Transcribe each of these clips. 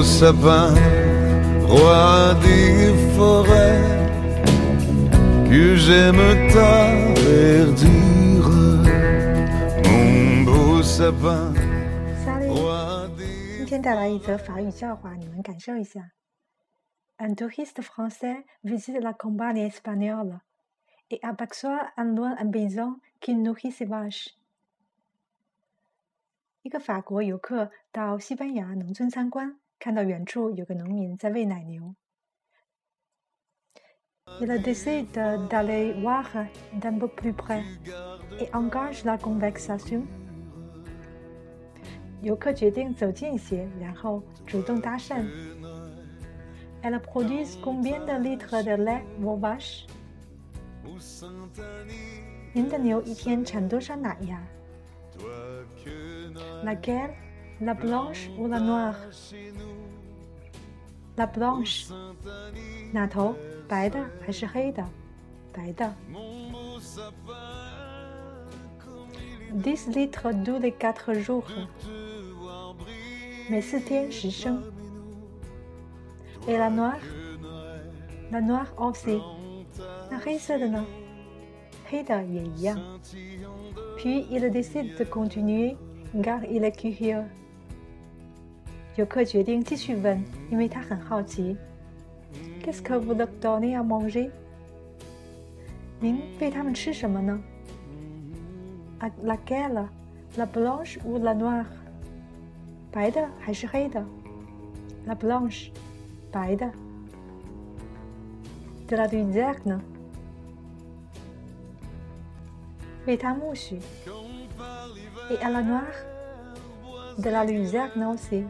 beau sapin, roi des forêts, que j'aime ta verdure, mon beau sapin, Salut， roi 今 des 天带来一则法语笑话，你们感受一下。Un touriste français visite la campagne espagnole et aperçoit en loin un paysan qui nourrit ses vaches. 一个法国游客到西班牙农村参观， 看到远处有个农民在喂奶牛。Il a décide d'aller voir d'un peu plus près et engage la conversation. 游客决定走近些，然后主动搭讪。Elle produit combien de litres de lait vos vaches？您的牛一天产多少奶呀？Laquelle? La blanche ou la noire? La blanche，哪头？白的还是黑的？白的。Dix litres tous les quatre jours，每四天十升。Et la noire? La noire aussi，那黑色的呢？黑的也一样。Puis il décide de continuer car il est curieux。 游客决定继续问，因为他很好奇。Qu'est-ce que vous leur donnez à manger？您喂他们吃什么呢？À laquelle? La blanche ou la noire？白的还是黑的？La blanche，白的。De la luzerne，为它苜蓿。Et à la noire，de la luzerne aussi，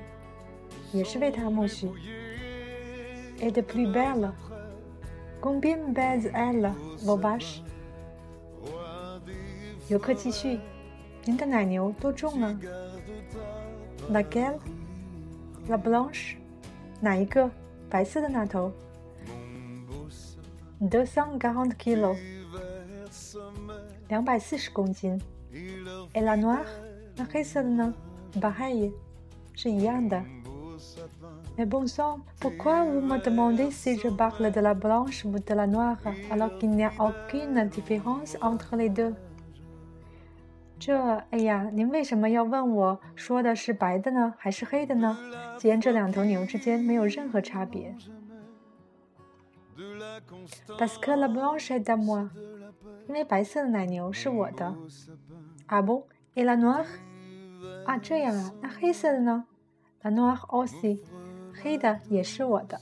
也是为它苜蓿。Et de plus belle，combien pèse elle vos vaches？游客继续，您的奶牛多重呢？Laquelle？La blanche？哪一个？白色的那头？Deux cent quarante kilos，两百四十公斤。Et la noire？那黑色的呢？Pareil，是一样的。 Mais bon sang, pourquoi vous me demandez si je parle de la blanche ou de la noire alors qu'il n'y a aucune différence entre les deux？这，哎呀，您为什么要问我说的是白的呢，还是黑的呢？既然这两头牛之间没有任何差别。Parce que la blanche est à moi，因为白色的奶牛是我的。Ah bon? Et la noire？啊，这样啊，那黑色的呢？La noire aussi， 黑的也是我的。